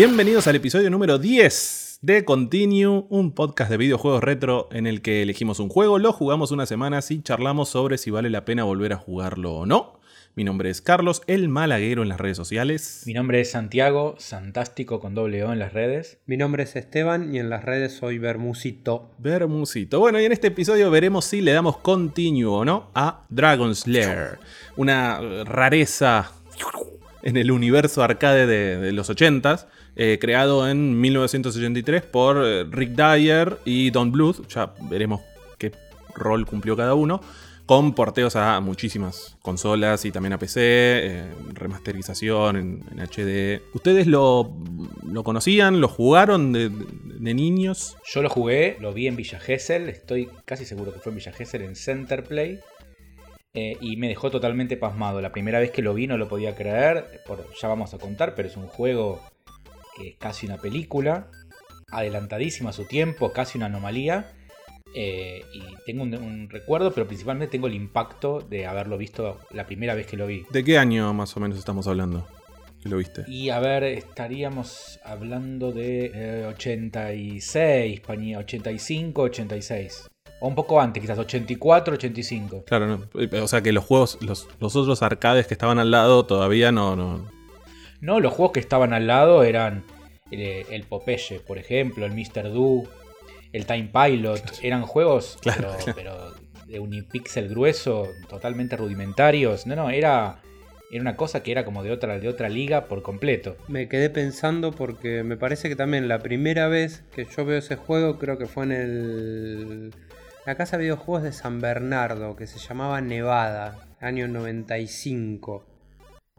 Bienvenidos al episodio número 10 de Continue, un podcast de videojuegos retro en el que elegimos un juego, lo jugamos una semana y charlamos sobre si vale la pena volver a jugarlo o no. Mi nombre es Carlos, el malaguero en las redes sociales. Mi nombre es Santiago, Santástico con doble O en las redes. Mi nombre es Esteban y en las redes soy Bermusito. Bermusito. Bueno, y en este episodio veremos si le damos continue o no a Dragon's Lair. Una rareza en el universo arcade de, los 80s, eh, creado en 1983 por eh, Rick Dyer y Don Bluth. Ya veremos qué rol cumplió cada uno con porteos a muchísimas consolas y también a PC, remasterización en, HD. ¿Ustedes lo, conocían? ¿Lo jugaron de, niños? Yo lo jugué, lo vi en Villa Gesell, estoy casi seguro que fue en Villa Gesell en Centerplay. Eh, y me dejó totalmente pasmado. La primera vez que lo vi no lo podía creer, por, ya vamos a contar, pero es un juego que es casi una película, adelantadísima a su tiempo, casi una anomalía. Eh, y tengo un, recuerdo, pero principalmente tengo el impacto de haberlo visto la primera vez que lo vi. ¿De qué año más o menos estamos hablando? Que lo viste. Y a ver, estaríamos hablando de 86, 85, 86. O un poco antes, quizás 84, 85. Claro, o sea que los juegos, los, otros arcades que estaban al lado todavía no, no. No, los juegos que estaban al lado eran el, eh, el Popeye, por ejemplo, el Mr. Do, el Time Pilot, eran juegos, pero, de un pixel grueso, totalmente rudimentarios. No, no, era, era una cosa que era como de otra, de otra liga por completo. Me quedé pensando porque me parece que también la primera vez que yo veo ese juego creo que fue en el... La casa de videojuegos de San Bernardo, que se llamaba Nevada, año 95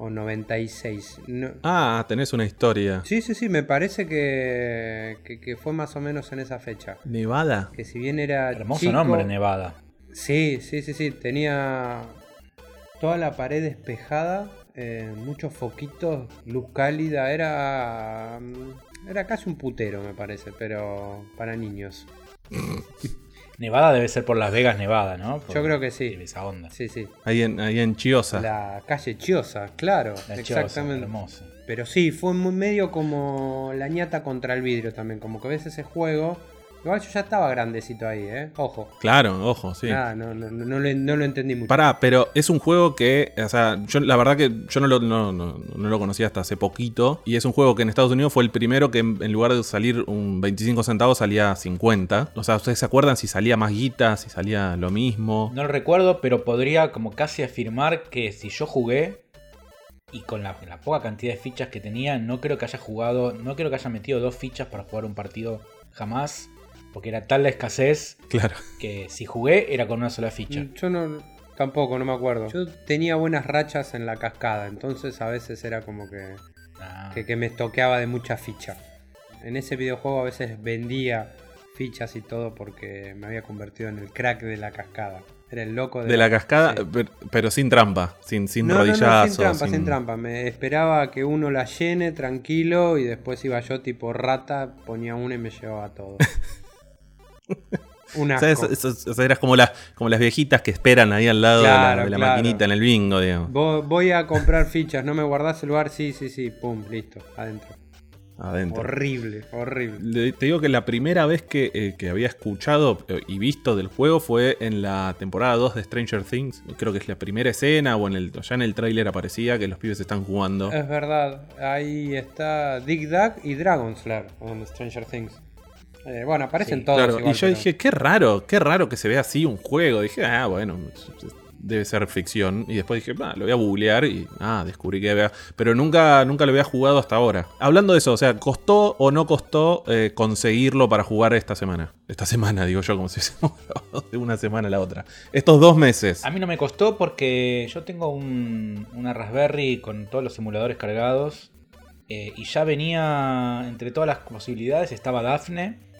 o 96. Ah, tenés una historia. Sí, sí, sí, me parece que, que, fue más o menos en esa fecha. Nevada. Que si bien era... Hermoso nombre, Nevada. Sí, sí, sí, sí, tenía toda la pared despejada, eh, muchos foquitos, luz cálida, era... Era casi un putero, me parece, pero para niños. Nevada debe ser por Las Vegas, Nevada, ¿no? Yo creo que sí. Esa onda. Sí, sí. Ahí en, ahí en Chiosa. La calle Chiosa, claro. exactamente. hermoso. Pero sí, fue muy medio como la ñata contra el vidrio también. Como que ves ese juego Igual yo ya estaba grandecito ahí, ¿eh? Ojo. Claro, ojo, sí. Ah, no, no, no, lo, entendí mucho. Pará, pero es un juego que, o sea, yo la verdad que yo no lo, no, lo conocía hasta hace poquito. Y es un juego que en Estados Unidos fue el primero que en, lugar de salir un 25 centavos salía 50. O sea, ¿ustedes se acuerdan si salía más guita, si salía lo mismo? No lo recuerdo, pero podría como casi afirmar que si yo jugué y con la, la poca cantidad de fichas que tenía, no creo que haya jugado, no creo que haya metido dos fichas para jugar un partido jamás. Porque era tal la escasez claro. que si jugué era con una sola ficha. Yo no, tampoco, no me acuerdo. Yo tenía buenas rachas en la cascada, entonces a veces era como que, ah. que, me toqueaba de mucha ficha. En ese videojuego a veces vendía fichas y todo porque me había convertido en el crack de la cascada. Era el loco de, la, cascada, pero, sin trampa, sin, sin no, sin trampa, sin... trampa. Me esperaba que uno la llene tranquilo y después iba yo tipo rata, ponía una y me llevaba todo. Una o sea, eras como, como las viejitas que esperan ahí al lado de la, maquinita en el bingo, digamos. Voy a comprar fichas, ¿no me guardás el lugar? Sí, sí, sí, pum, listo, adentro. Adentro. Horrible, horrible. Te digo que la primera vez que, eh, había escuchado eh, y visto del juego fue en la temporada 2 de Stranger Things. Creo que es la primera escena o en el, ya en el tráiler aparecía que los pibes están jugando. Es verdad, ahí está Dig Dug y Dragon's Lair en Stranger Things. Eh, bueno, aparecen todos. y yo dije, qué raro, qué raro que se vea así un juego. Dije, ah, bueno, debe ser ficción. Y después dije, lo voy a googlear y ah, descubrí que había. Pero nunca, nunca lo había jugado hasta ahora. Hablando de eso, o sea, ¿costó o no costó eh, conseguirlo para jugar esta semana? Esta semana, digo yo, como si de una semana a la otra. Estos dos meses. A mí no me costó porque yo tengo un, una Raspberry con todos los simuladores cargados. Eh, y ya venía, entre todas las posibilidades, estaba Daphne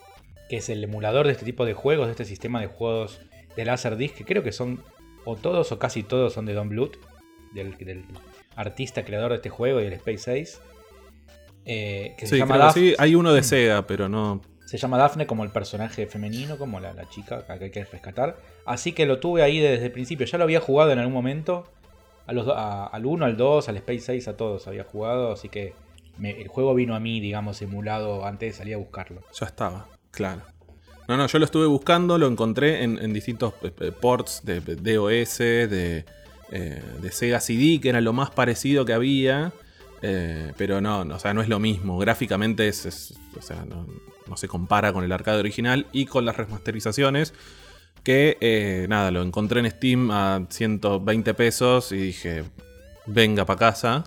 que es el emulador de este tipo de juegos, de este sistema de juegos de Laserdisc, que creo que son, o todos o casi todos son de Don Bluth, del, artista creador de este juego y del Space Ace. Eh, que se llama Daphne. Sí, hay uno de Sega, pero no. Se llama Daphne como el personaje femenino, como la, chica que hay que rescatar. Así que lo tuve ahí desde el principio. Ya lo había jugado en algún momento. al 1, al 2, al Space 6, a todos había jugado, así que el juego vino a mí, digamos, emulado antes de salir a buscarlo. Ya estaba, claro. No, no, yo lo estuve buscando, lo encontré en, distintos eh, eh, ports de, DOS, de, eh, de, Sega CD, que era lo más parecido que había. pero no, o sea, no es lo mismo. Gráficamente o sea, no, no, se compara con el arcade original y con las remasterizaciones. Que nada, lo encontré en Steam a 120 pesos y dije, venga para casa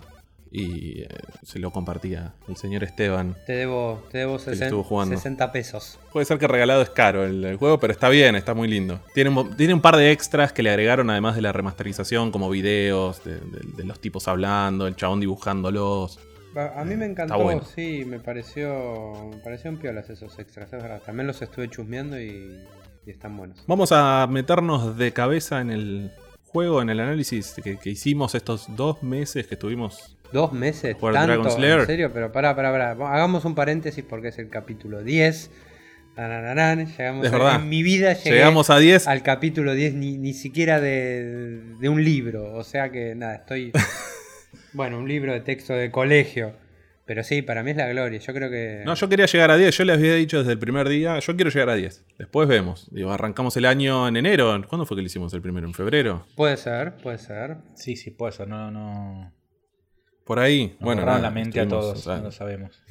y eh, se lo compartía el señor Esteban. Te debo, te debo 60, pesos. Puede ser que regalado es caro el, juego, pero está bien, está muy lindo. Tiene un, tiene un, par de extras que le agregaron además de la remasterización, como videos de, los tipos hablando, el chabón dibujándolos. A mí me encantó, sí, me pareció, me parecieron piolas esos extras, es verdad. También los estuve chusmeando y, y están buenos. Vamos a meternos de cabeza en el juego, en el análisis que, que hicimos estos dos meses que estuvimos Dos meses, tanto, en serio, pero pará, pará, pará. Hagamos un paréntesis porque es el capítulo 10. Llegamos a, en mi vida Llegamos a 10. al capítulo 10, ni, siquiera de, de, un libro. O sea que nada, estoy. bueno, un libro de texto de colegio. Pero sí, para mí es la gloria. Yo creo que. No, yo quería llegar a 10. Yo les había dicho desde el primer día. Yo quiero llegar a 10. Después vemos. Digo, arrancamos el año en enero. ¿Cuándo fue que lo hicimos el primero? ¿En febrero? Puede ser, puede ser. Sí, sí, puede ser. No, no. Por ahí, bueno. la mente a todos, no lo sabemos.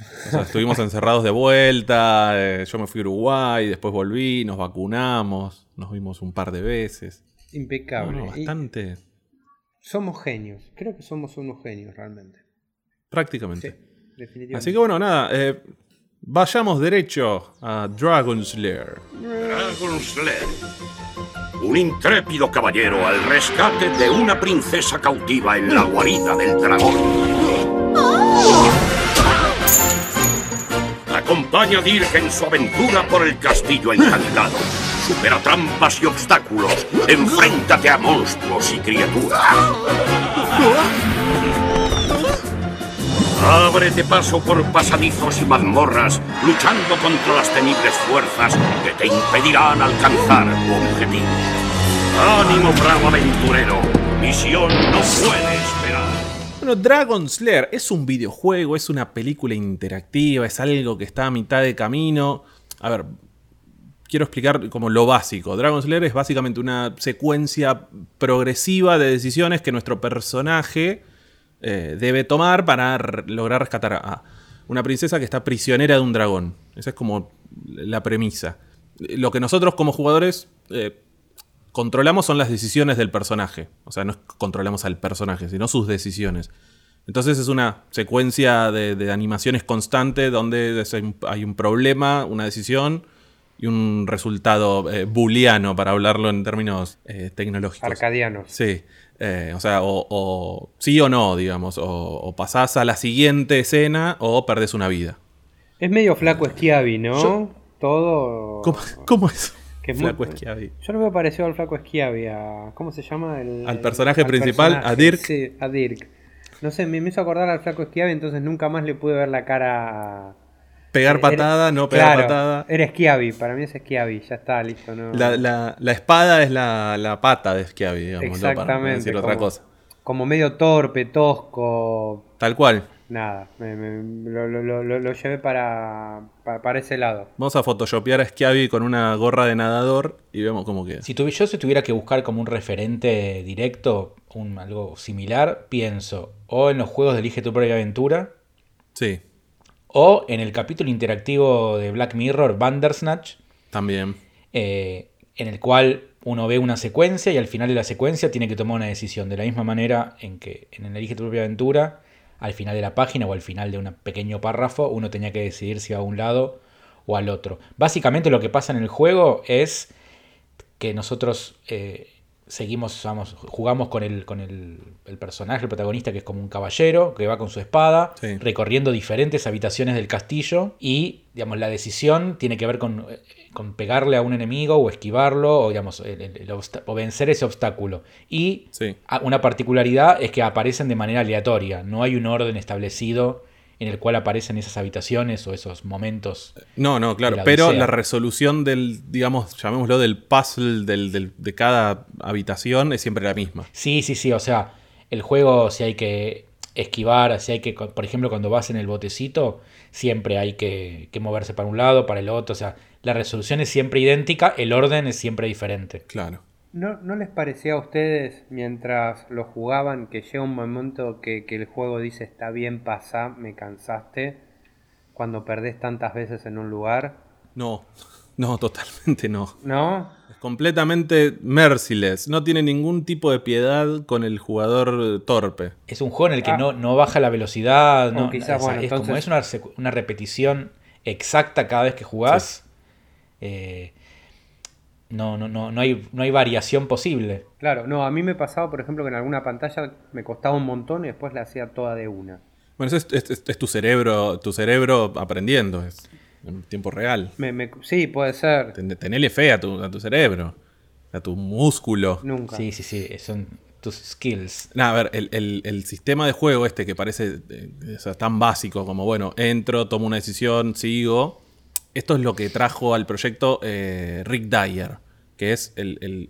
estuvimos encerrados de vuelta, eh, yo me fui a Uruguay, después volví, nos vacunamos, nos vimos un par de veces. Impecable. bastante. somos genios, creo que somos unos genios realmente. Prácticamente. Sí, definitivamente. Así que bueno, nada, eh, vayamos derecho a Dragon Slayer. Dragon Slayer un intrépido caballero al rescate de una princesa cautiva en la guarida del dragón. Acompaña a Dirk en su aventura por el castillo encantado. Supera trampas y obstáculos. Enfréntate a monstruos y criaturas. Ábrete paso por pasadizos y mazmorras, luchando contra las temibles fuerzas que te impedirán alcanzar tu objetivo. ¡Ánimo, bravo aventurero! Misión no puede esperar. Bueno, Dragon Slayer es un videojuego, es una película interactiva, es algo que está a mitad de camino. A ver, quiero explicar como lo básico. Dragon Slayer es básicamente una secuencia progresiva de decisiones que nuestro personaje eh, debe tomar para lograr rescatar a una princesa que está prisionera de un dragón. Esa es como la premisa. Lo que nosotros como jugadores eh, controlamos son las decisiones del personaje. O sea, no controlamos al personaje, sino sus decisiones. Entonces es una secuencia de, animaciones constante donde hay un problema, una decisión y un resultado eh, booleano, para hablarlo en términos tecnológicos. Arcadianos. Sí. Eh, o sea, o, sí o no, digamos. O, pasás a la siguiente escena o perdés una vida. Es medio flaco Schiavi, ¿no? Todo. ¿Cómo, es? flaco Schiavi. Yo no me pareció al flaco Schiavi. A, ¿Cómo se llama? El, al personaje principal, a Dirk. Sí, a Dirk. No sé, me hizo acordar al flaco Schiavi, entonces nunca más le pude ver la cara Pegar patada, no pegar patada. Era Schiavi, para mí es Schiavi, ya está, listo. No. La, espada es la, pata de Schiavi, digamos, Exactamente, para decir otra cosa. Como medio torpe, tosco. Tal cual. Nada, lo, llevé para, para, ese lado. Vamos a photoshopear a Schiavi con una gorra de nadador y vemos cómo queda. Si yo si tuviera que buscar como un referente directo, un, algo similar, pienso o en los juegos de Elige tu propia aventura. Sí. O en el capítulo interactivo de Black Mirror, Bandersnatch. También. Eh, en el cual uno ve una secuencia y al final de la secuencia tiene que tomar una decisión. De la misma manera en que en el Elige tu propia aventura, al final de la página o al final de un pequeño párrafo, uno tenía que decidir si va a un lado o al otro. Básicamente lo que pasa en el juego es que nosotros eh, seguimos, vamos, jugamos con, el, con el, personaje, el protagonista, que es como un caballero, que va con su espada, recorriendo diferentes habitaciones del castillo y, digamos, la decisión tiene que ver con, con pegarle a un enemigo o esquivarlo o, digamos, o vencer ese obstáculo. Y una particularidad es que aparecen de manera aleatoria, no hay un orden establecido en el cual aparecen esas habitaciones o esos momentos. No, no, claro, pero la resolución del, digamos, llamémoslo del puzzle del, de cada habitación es siempre la misma. Sí, sí, sí, o sea, el juego, si hay que esquivar, si hay que, por ejemplo, cuando vas en el botecito, siempre hay que, que moverse para un lado, para el otro. O sea, la resolución es siempre idéntica, el orden es siempre diferente. Claro. ¿No, ¿No, les parecía a ustedes mientras lo jugaban que llega un momento que, que el juego dice está bien, pasa, me cansaste? Cuando perdés tantas veces en un lugar. No, no, totalmente no. ¿No? Es completamente merciless. No tiene ningún tipo de piedad con el jugador torpe. Es un juego en el que ah. no, no, baja la velocidad. No, quizás, bueno, es como es una, una, repetición exacta cada vez que jugás. Eh, no, no, no, no, hay, no hay variación posible. Claro, no, a mí me pasaba, por ejemplo, que en alguna pantalla me costaba un montón y después la hacía toda de una. Bueno, eso es, tu cerebro, tu cerebro aprendiendo, es en tiempo real. sí, puede ser. Tenele fe a tu, a tu cerebro, a tu músculo. Nunca. Sí, sí, sí, son tus skills. a ver, el, sistema de juego este que parece eh, tan básico como, bueno, entro, tomo una decisión, sigo. Esto es lo que trajo al proyecto eh, Rick Dyer, que es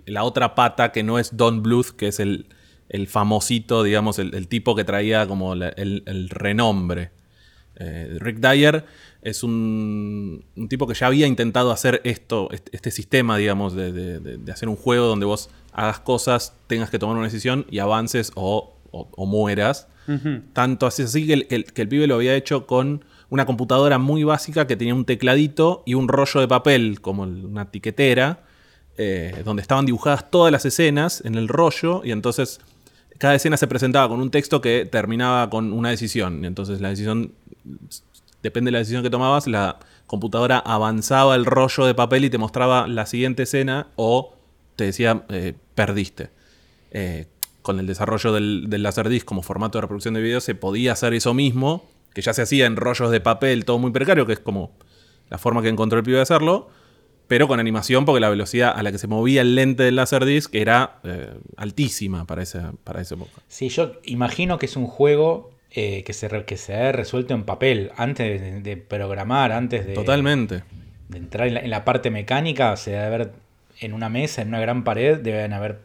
la otra pata que no es Don Bluth, que es el, famosito, digamos, el, tipo que traía como el, renombre. Eh, Rick Dyer es un, tipo que ya había intentado hacer esto, este, sistema, digamos, de, hacer un juego donde vos hagas cosas, tengas que tomar una decisión y avances o, mueras. Tanto así, así que el, que el pibe lo había hecho con una computadora muy básica que tenía un tecladito y un rollo de papel, como una tiquetera, eh, donde estaban dibujadas todas las escenas en el rollo y entonces cada escena se presentaba con un texto que terminaba con una decisión. Entonces la decisión, depende de la decisión que tomabas, la computadora avanzaba el rollo de papel y te mostraba la siguiente escena o te decía eh, perdiste. Eh, con el desarrollo del, del Laserdisc como formato de reproducción de video se podía hacer eso mismo, que ya se hacía en rollos de papel, todo muy precario, que es como la forma que encontró el pibe de hacerlo, pero con animación porque la velocidad a la que se movía el lente del Laserdisc era eh, altísima para esa, para esa época. Sí, yo imagino que es un juego eh, que, se, que se ha resuelto en papel, antes de, programar, antes de... Totalmente. De entrar en la, parte mecánica, se debe haber en una mesa, en una gran pared, deben haber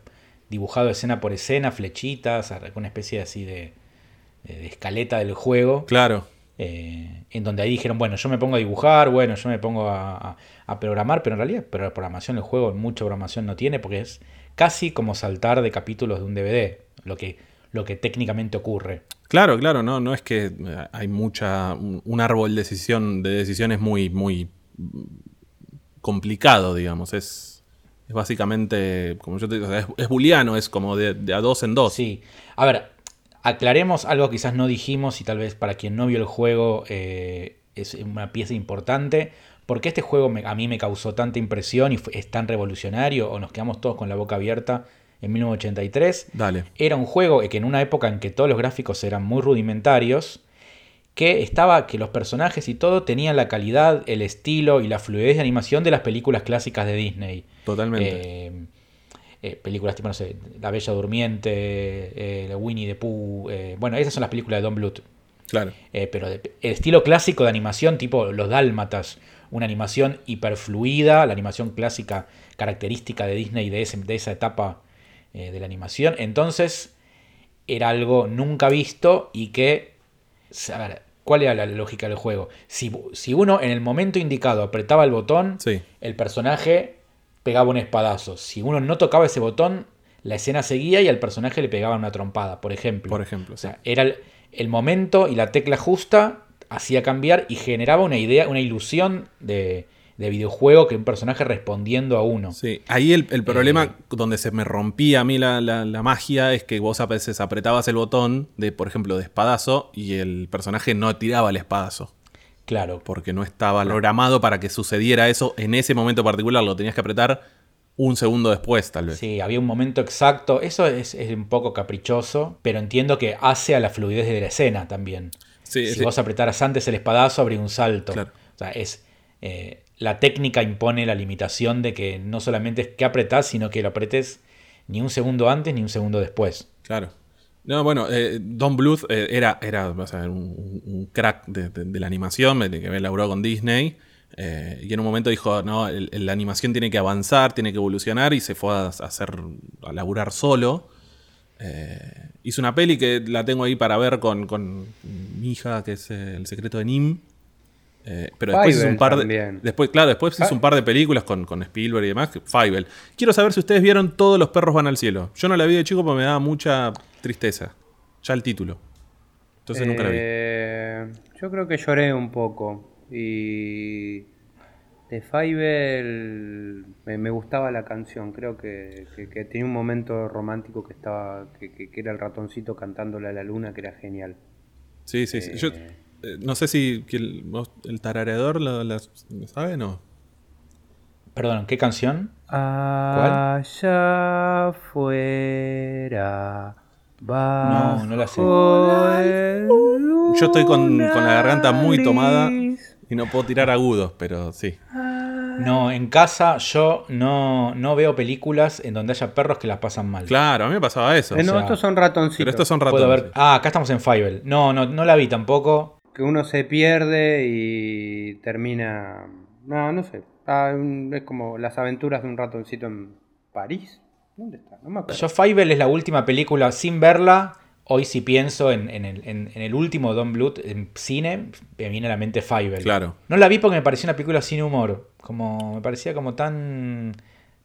dibujado escena por escena, flechitas, una especie así de escaleta del juego. Claro. Eh, en donde ahí dijeron, bueno, yo me pongo a dibujar, bueno, yo me pongo a, programar, pero en realidad, pero la programación del juego mucha programación no tiene porque es casi como saltar de capítulos de un DVD, lo que, lo que técnicamente ocurre. Claro, claro, no, no es que eh, hay mucha, un árbol de, decisión, de decisiones muy, muy complicado, digamos, es, es básicamente, como yo te digo, es, es booleano, es como de, de a dos en dos. Sí, a ver, aclaremos algo que quizás no dijimos y tal vez para quien no vio el juego eh, es una pieza importante. porque este juego a mí me causó tanta impresión y es tan revolucionario o nos quedamos todos con la boca abierta en 1983? Dale. Era un juego que en una época en que todos los gráficos eran muy rudimentarios, que estaba que los personajes y todo tenían la calidad, el estilo y la fluidez de animación de las películas clásicas de Disney. Totalmente. Eh, eh, películas tipo, no sé, La Bella Durmiente, eh, Winnie the Pooh. Eh, bueno, esas son las películas de Don Bluth. Claro. pero el estilo clásico de animación, tipo Los Dálmatas, una animación hiperfluida, la animación clásica característica de Disney de, de esa etapa de la animación. Entonces, era algo nunca visto y que. A ver, ¿cuál era la lógica del juego? Si, si uno en el momento indicado apretaba el botón, el personaje pegaba un espadazo. Si uno no tocaba ese botón, la escena seguía y al personaje le pegaba una trompada, por ejemplo. Por ejemplo. O sea, era el, momento y la tecla justa hacía cambiar y generaba una idea, una ilusión de, videojuego que un personaje respondiendo a uno. Sí, ahí el, problema eh, donde se me rompía a mí la, magia es que vos a veces apretabas el botón de, por ejemplo, de espadazo y el personaje no tiraba el espadazo. Claro. Porque no estaba programado para que sucediera eso en ese momento particular. Lo tenías que apretar un segundo después, tal vez. Sí, había un momento exacto. Eso es, un poco caprichoso, pero entiendo que hace a la fluidez de la escena también. si vos apretaras antes el espadazo, habría un salto. O sea, es. Eh, la técnica impone la limitación de que no solamente es que apretás, sino que lo apretes ni un segundo antes ni un segundo después. Claro. No, bueno, eh, Don Bluth eh, era, era un, crack de, la animación, que laburado con Disney. Eh, y en un momento dijo, no, la animación tiene que avanzar, tiene que evolucionar, y se fue a, hacer, a laburar solo. Eh, hizo una peli que la tengo ahí para ver con, mi hija, que es El secreto de Nim. Eh, pero después hizo un par de. Después, claro, después un par de películas con, con Spielberg y demás. Fievel. Quiero saber si ustedes vieron Todos los perros van al cielo. Yo no la vi de chico porque me daba mucha tristeza. Ya el título. Entonces nunca la vi. Eh, yo creo que lloré un poco. Y. De Fievel me, gustaba la canción. Creo que, tenía un momento romántico que estaba. Que, era el ratoncito cantándole a la luna, que era genial. Sí, sí, sí. Yo eh, no sé si el, el tarareador lo, sabe o no. Perdón, ¿qué canción? ¿Cuál? Allá fuera. No, no la sé. Yo estoy con, con, la garganta muy tomada y no puedo tirar agudos, pero sí. No, en casa yo no, no veo películas en donde haya perros que las pasan mal. Claro, a mí me pasaba eso. Eh, no, estos son ratoncitos. Pero estos son ratones. Ah, acá estamos en Fievel. No, no, no la vi tampoco que uno se pierde y termina. No, no sé. Ah, es como las aventuras de un ratoncito en París. ¿Dónde está? No me acuerdo. Yo Fievel es la última película sin verla. Hoy si pienso en, el, último Don Bluth en cine, me viene a la mente Fievel. Claro. No la vi porque me parecía una película sin humor. Como, me parecía como tan,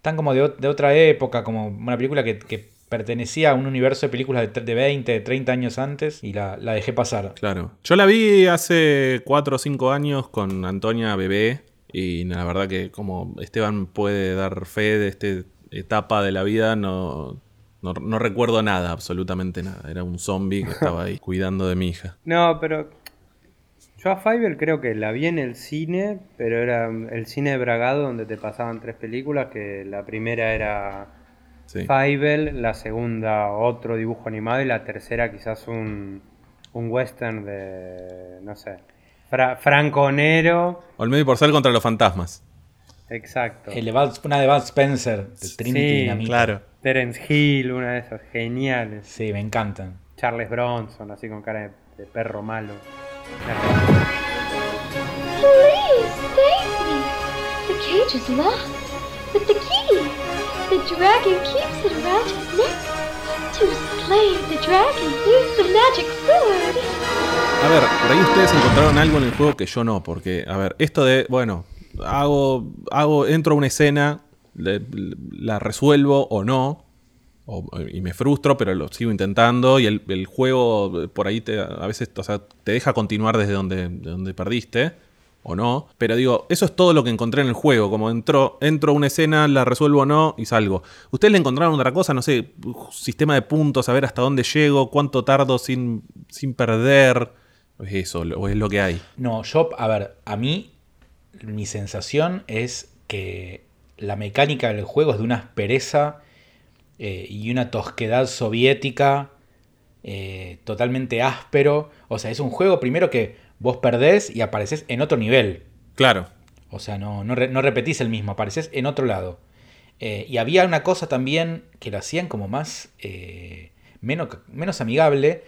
tan como de, otra época, como una película que pertenecía a un universo de películas de, 20, 30 años antes y la, dejé pasar. Claro. Yo la vi hace 4 o 5 años con Antonia Bebé y la verdad que como Esteban puede dar fe de esta etapa de la vida, no, no, recuerdo nada, absolutamente nada. Era un zombie que estaba ahí cuidando de mi hija. No, pero yo a Fiverr creo que la vi en el cine, pero era el cine de Bragado donde te pasaban tres películas, que la primera era sí. la segunda otro dibujo animado y la tercera quizás un, un western de, no sé, Franco Nero. Olmedo y ser contra los fantasmas. Exacto. una de Bud Spencer, de Trinity sí, claro. Terence Hill, una de esas geniales. Sí, me encantan. Charles Bronson, así con cara de, perro malo. Please, save me. The cage is locked with the key. The dragon keeps it around his neck. To slay the dragon, use the magic sword. A ver, por ahí ustedes encontraron algo en el juego que yo no, porque, a ver, esto de, bueno, hago, hago, entro a una escena, la resuelvo o no, y me frustro, pero lo sigo intentando, y el, juego por ahí te, a veces o sea, te deja continuar desde donde, donde perdiste o no. Pero digo, eso es todo lo que encontré en el juego. Como entró, entro a una escena, la resuelvo o no y salgo. ¿Ustedes le encontraron otra cosa? No sé, sistema de puntos, a ver hasta dónde llego, cuánto tardo sin, sin perder. ¿Es eso o es lo que hay? No, yo, a ver, a mí mi sensación es que la mecánica del juego es de una aspereza eh, y una tosquedad soviética eh, totalmente áspero. O sea, es un juego primero que vos perdés y apareces en otro nivel. Claro. O sea, no, no, repetís el mismo, apareces en otro lado. Eh, y había una cosa también que lo hacían como más, eh, menos, menos amigable,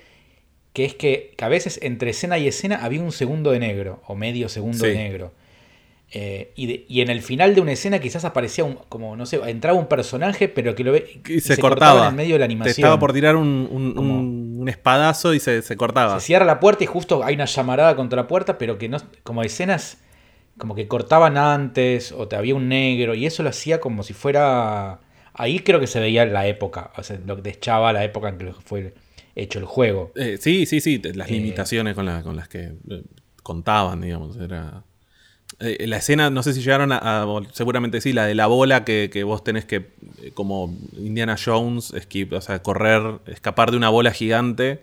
que es que, a veces entre escena y escena había un segundo de negro, o medio segundo de negro. Eh, y, en el final de una escena quizás aparecía un, como, no sé, entraba un personaje, pero que lo ve y, se, cortaba. en el medio de la animación. estaba por tirar un un espadazo y se, cortaba. Se cierra la puerta y justo hay una llamarada contra la puerta, pero que no. Como escenas. Como que cortaban antes, o te había un negro, y eso lo hacía como si fuera. Ahí creo que se veía la época, o sea, lo que deschaba la época en que fue hecho el juego. Eh, sí, sí, sí, las eh, limitaciones con, con las que eh, contaban, digamos, era... Eh, la escena, no sé si llegaron a, seguramente sí, la de la bola que, vos tenés que, eh, como Indiana Jones, o sea, correr, escapar de una bola gigante.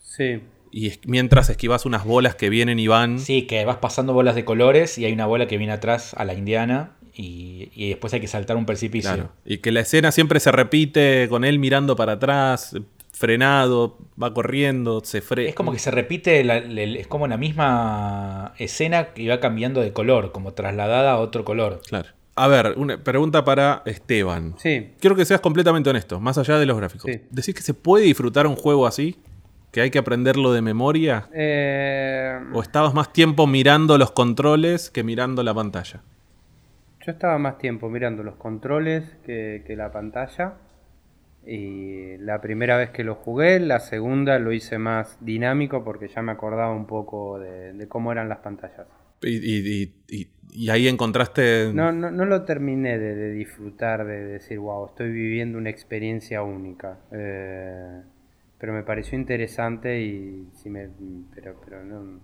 Sí. Y mientras esquivas unas bolas que vienen y van. Sí, que vas pasando bolas de colores y hay una bola que viene atrás a la indiana y, y después hay que saltar un precipicio. Claro. Y que la escena siempre se repite con él mirando para atrás, frenado, va corriendo, se frena. Es como que se repite, es como la misma escena que va cambiando de color, como trasladada a otro color. Claro. A ver, una pregunta para Esteban. Sí. Quiero que seas completamente honesto, más allá de los gráficos. Sí. ¿Decís que se puede disfrutar un juego así? ¿Que hay que aprenderlo de memoria? Eh... ¿O estabas más tiempo mirando los controles que mirando la pantalla? Yo estaba más tiempo mirando los controles que, que la pantalla. Y la primera vez que lo jugué, la segunda lo hice más dinámico porque ya me acordaba un poco de, cómo eran las pantallas. Y, ahí encontraste... No, no, no lo terminé de, disfrutar, de decir, wow, estoy viviendo una experiencia única. Eh, pero me pareció interesante y sí me, pero, pero no,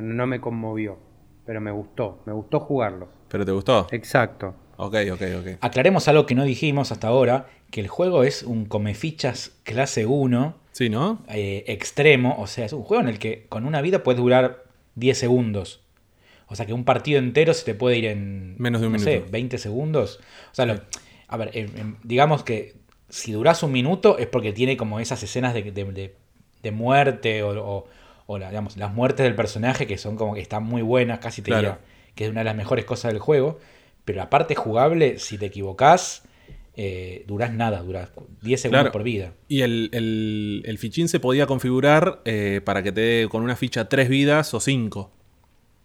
no me conmovió. Pero me gustó, me gustó jugarlo. ¿Pero te gustó? Exacto. Ok, ok, ok. Aclaremos algo que no dijimos hasta ahora, que el juego es un comefichas clase 1. Sí, ¿no? Eh, extremo, o sea, es un juego en el que con una vida puedes durar 10 segundos. O sea que un partido entero se te puede ir en. Menos de un minuto. Sé, 20 segundos. O sea, a ver, digamos que si duras un minuto es porque tiene como esas escenas de, muerte o, digamos, las muertes del personaje que son como que están muy buenas, casi te diría que es una de las mejores cosas del juego. Pero la parte jugable, si te equivocás, eh, durás nada, durás 10 segundos por vida. Y el, el, fichín se podía configurar eh, para que te dé con una ficha 3 vidas o 5.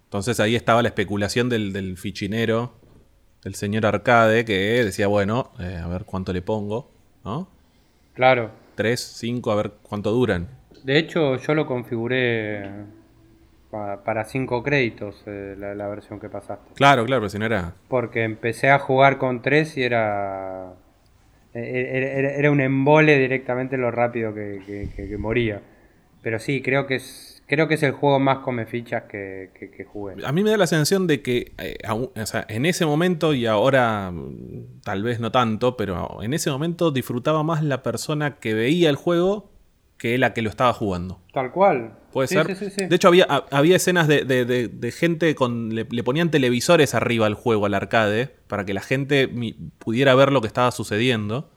Entonces ahí estaba la especulación del, fichinero, del señor Arcade, que decía, bueno, eh, a ver cuánto le pongo, ¿no? Claro. 3, 5, a ver cuánto duran. De hecho, yo lo configuré para 5 créditos eh, la, versión que pasaste. Claro, claro, si no era. Porque empecé a jugar con 3 y era, e, e, era. un embole directamente lo rápido que, moría. Pero sí, creo que es. Creo que es el juego más come fichas que, jugué. A mí me da la sensación de que eh, en ese momento y ahora mm, tal vez no tanto, pero en ese momento disfrutaba más la persona que veía el juego que la que lo estaba jugando. Tal cual. Puede ser. de hecho, había, había escenas de, gente con. Le, ponían televisores arriba al juego, al arcade, para que la gente pudiera ver lo que estaba sucediendo.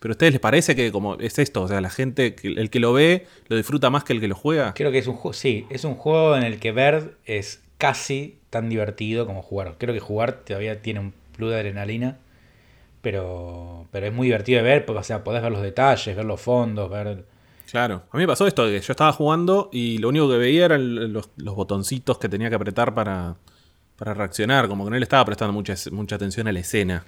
Pero a ustedes les parece que como es esto, o sea, la gente, el que lo ve, lo disfruta más que el que lo juega. Creo que es un juego, sí, es un juego en el que ver es casi tan divertido como jugar. Creo que jugar todavía tiene un plus de adrenalina, pero, pero es muy divertido de ver, porque, o sea, podés ver los detalles, ver los fondos, ver Claro. A mí me pasó esto, que yo estaba jugando y lo único que veía eran los, botoncitos que tenía que apretar para, para, reaccionar. Como que no le estaba prestando mucha, mucha atención a la escena.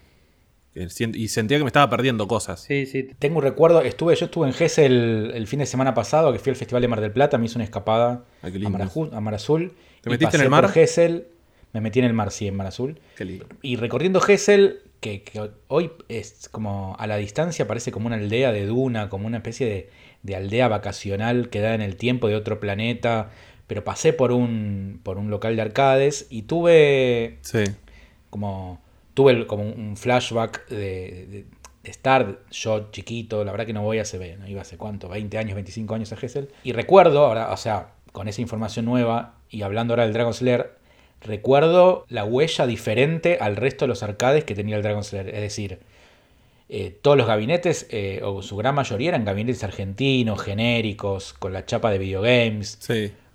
Y sentía que me estaba perdiendo cosas. Sí, sí. Tengo un recuerdo, estuve, yo estuve en Gessel el, fin de semana pasado, que fui al Festival de Mar del Plata, me hice una escapada ah, a, Mar, Azul. ¿Te metiste en el mar? Por me metí en el mar, sí, en Mar Azul. Y recorriendo Gessel, que, que, hoy es como a la distancia parece como una aldea de duna, como una especie de de aldea vacacional que da en el tiempo de otro planeta. Pero pasé por un, por un local de arcades y tuve. Sí. Como. Tuve como un flashback de, estar yo chiquito. La verdad que no voy a hace. No iba hace cuánto, 20 años, 25 años a Gessel. Y recuerdo, ahora, o sea, con esa información nueva y hablando ahora del Dragon Slayer, recuerdo la huella diferente al resto de los arcades que tenía el Dragon Slayer. Es decir, eh, todos los gabinetes, eh, o su gran mayoría, eran gabinetes argentinos, genéricos, con la chapa de videogames,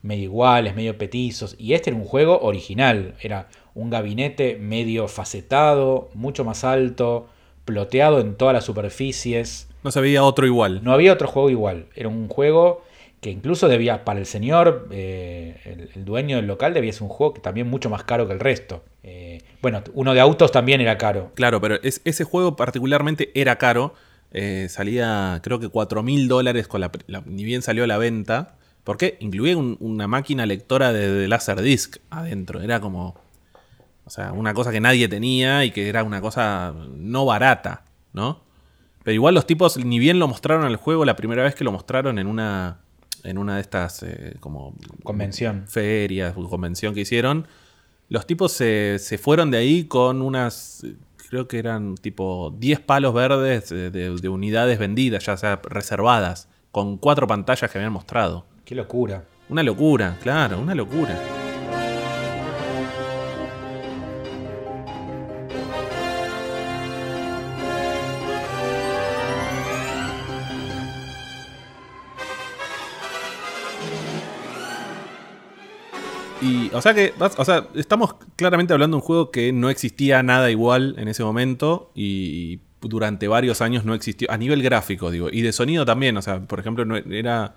medio iguales, medio petizos. Y este era un juego original, era un gabinete medio facetado, mucho más alto, ploteado en todas las superficies. No se veía otro igual. No había otro juego igual. Era un juego que incluso debía, para el señor, eh, el, dueño del local, debía ser un juego que también mucho más caro que el resto. Bueno, uno de autos también era caro. Claro, pero ese juego particularmente era caro. Eh, salía creo que 4 mil dólares con la, ni bien salió a la venta. Porque incluía una máquina lectora de, de Laserdisc adentro. Era como. O sea, una cosa que nadie tenía y que era una cosa no barata, ¿no? Pero igual los tipos ni bien lo mostraron al juego la primera vez que lo mostraron en una. En una de estas eh, como. Convención. Ferias, convención que hicieron los tipos se, fueron de ahí con unas, creo que eran tipo 10 palos verdes de, unidades vendidas, ya sea reservadas, con cuatro pantallas que habían mostrado. Qué locura. Una locura, claro, una locura. O sea que, o sea, estamos claramente hablando de un juego que no existía nada igual en ese momento y durante varios años no existió, a nivel gráfico, digo, y de sonido también, o sea, por ejemplo, era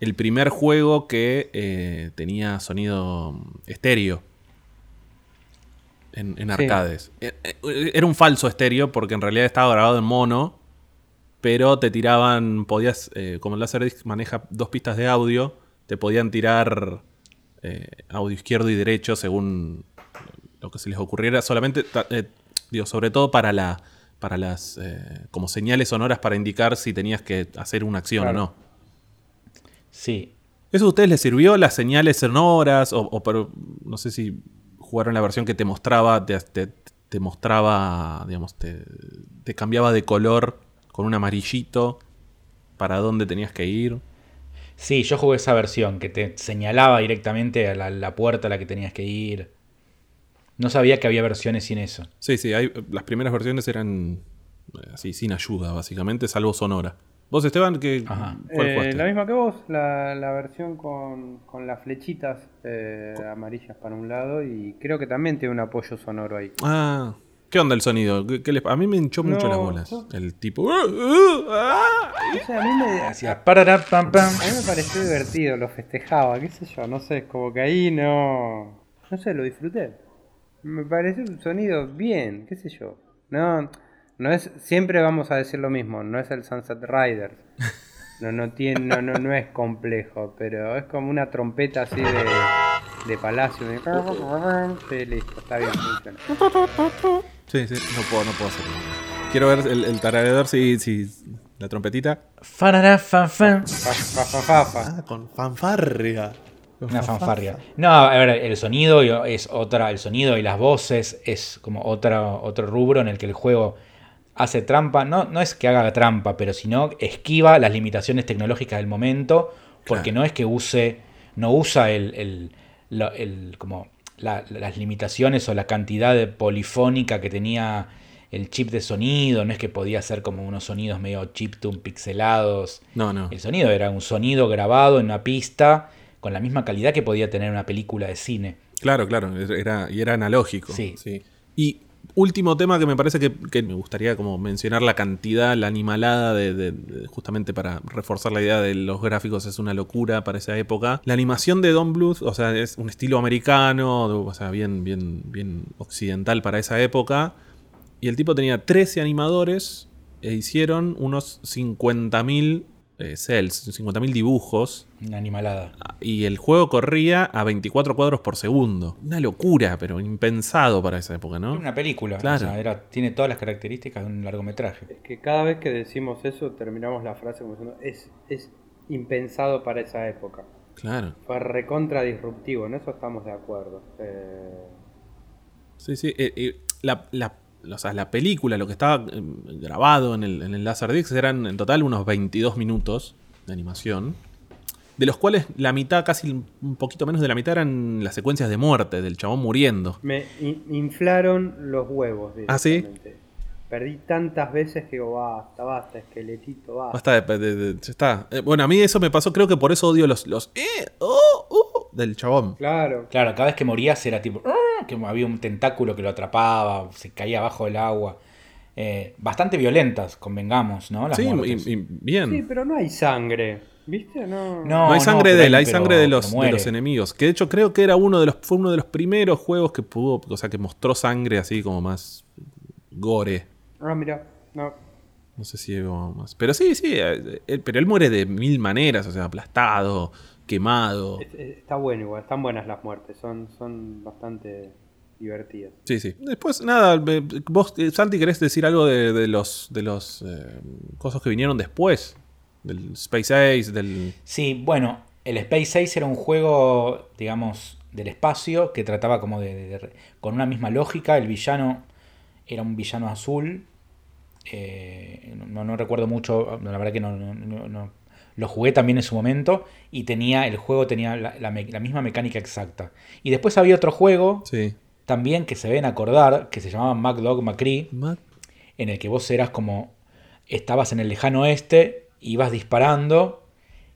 el primer juego que eh, tenía sonido estéreo en, arcades. Eh, eh, era un falso estéreo porque en realidad estaba grabado en mono pero te tiraban, podías, eh, como el Laserdisc maneja dos pistas de audio, te podían tirar eh, audio izquierdo y derecho según lo que se les ocurriera, solamente, eh, digo, sobre todo para la para las como señales sonoras para indicar si tenías que hacer una acción o no. Sí. ¿Eso a ustedes les sirvió las señales sonoras? O, pero, no sé si jugaron la versión que te mostraba, te, te, mostraba, digamos, te, te cambiaba de color con un amarillito para dónde tenías que ir. Sí, yo jugué esa versión que te señalaba directamente a la, puerta a la que tenías que ir. No sabía que había versiones sin eso. Sí, sí, hay, las primeras versiones eran eh, así, sin ayuda, básicamente, salvo sonora. ¿Vos, Esteban, qué, eh, La misma que vos, la, versión con, las flechitas eh, amarillas para un lado y creo que también tiene un apoyo sonoro ahí. Ah, ¿Qué onda el sonido? a mí me hinchó mucho las bolas. El tipo. Uh, uh, ah". a mí me. Hacía A mí me pareció divertido, lo festejaba, qué sé yo, no sé, como que ahí no. No sé, lo disfruté. Me pareció un sonido bien, qué sé yo. No, no es. Siempre vamos a decir lo mismo, no es el Sunset Riders. No, no, tiene, no, no, no es complejo, pero es como una trompeta así de, de palacio. De... listo, está bien, funciona. Sí, sí, no puedo, no puedo hacerlo. Quiero ver el, el tararedor si, si la trompetita. Fanara, fan, fan. Ah, con fanfarria. Una fanfarria. No, a ver, el sonido es otra, el sonido y las voces es como otra, otro rubro en el que el juego hace trampa. No, no es que haga trampa, pero sino esquiva las limitaciones tecnológicas del momento. Porque no es que use. No usa el, el como las limitaciones o la cantidad de polifónica que tenía el chip de sonido, no es que podía ser como unos sonidos medio chiptune pixelados. No, no. El sonido era un sonido grabado en una pista con la misma calidad que podía tener una película de cine. Claro, claro, era, y era analógico. Sí. sí. Y último tema que me parece que, me gustaría como mencionar la cantidad, la animalada de, justamente para reforzar la idea de los gráficos es una locura para esa época. La animación de Don Bluth, o sea, es un estilo americano, o sea, bien, bien, bien occidental para esa época. Y el tipo tenía 13 animadores e hicieron unos 50.000 eh, cells, 50.000 dibujos. Una animalada. Y el juego corría a 24 cuadros por segundo. Una locura, pero impensado para esa época, ¿no? Una película. Claro. era, tiene todas las características de un largometraje. Es que cada vez que decimos eso, terminamos la frase como diciendo, es, es impensado para esa época. Claro. Fue recontra disruptivo, en eso estamos de acuerdo. Eh, sí, sí. Eh, la, la o sea, la película, lo que estaba eh, grabado en el, en el eran en total unos 22 minutos de animación. De los cuales la mitad, casi un poquito menos de la mitad, eran las secuencias de muerte, del chabón muriendo. Me inflaron los huevos. ¿Ah, sí? Perdí tantas veces que digo, basta, basta, esqueletito, basta. Basta, de, está. Eh, bueno, a mí eso me pasó, creo que por eso odio los, los eh, oh, uh, del chabón. Claro. Claro, cada vez que morías era tipo, ah", que había un tentáculo que lo atrapaba, se caía abajo del agua. Eh, bastante violentas, convengamos, ¿no? sí, bien. Sí, pero no hay sangre. ¿Viste? No, no, hay sangre de él, hay sangre de los, de los enemigos. Que de hecho creo que era uno de los, fue uno de los primeros juegos que pudo, o sea, que mostró sangre así como más gore. Ah, mira, no. No sé si más. Pero sí, sí. Eh, eh, pero él muere de mil maneras, o sea, aplastado, quemado. Está bueno igual, están buenas las muertes, son, son bastante divertidas. Sí, sí. Después, nada, vos, eh, Santi, ¿querés decir algo de, los, de los cosas que vinieron después? Del Space Ace, del... Sí, bueno, el Space Ace era un juego, digamos, del espacio que trataba como de con una misma lógica. El villano era un villano azul. Eh, no, recuerdo mucho, la verdad que no, lo jugué también en su momento y tenía el juego tenía la, misma mecánica exacta. Y después había otro juego también que se ven acordar que se llamaba MacDog McCree, en el que vos eras como estabas en el lejano oeste, ibas disparando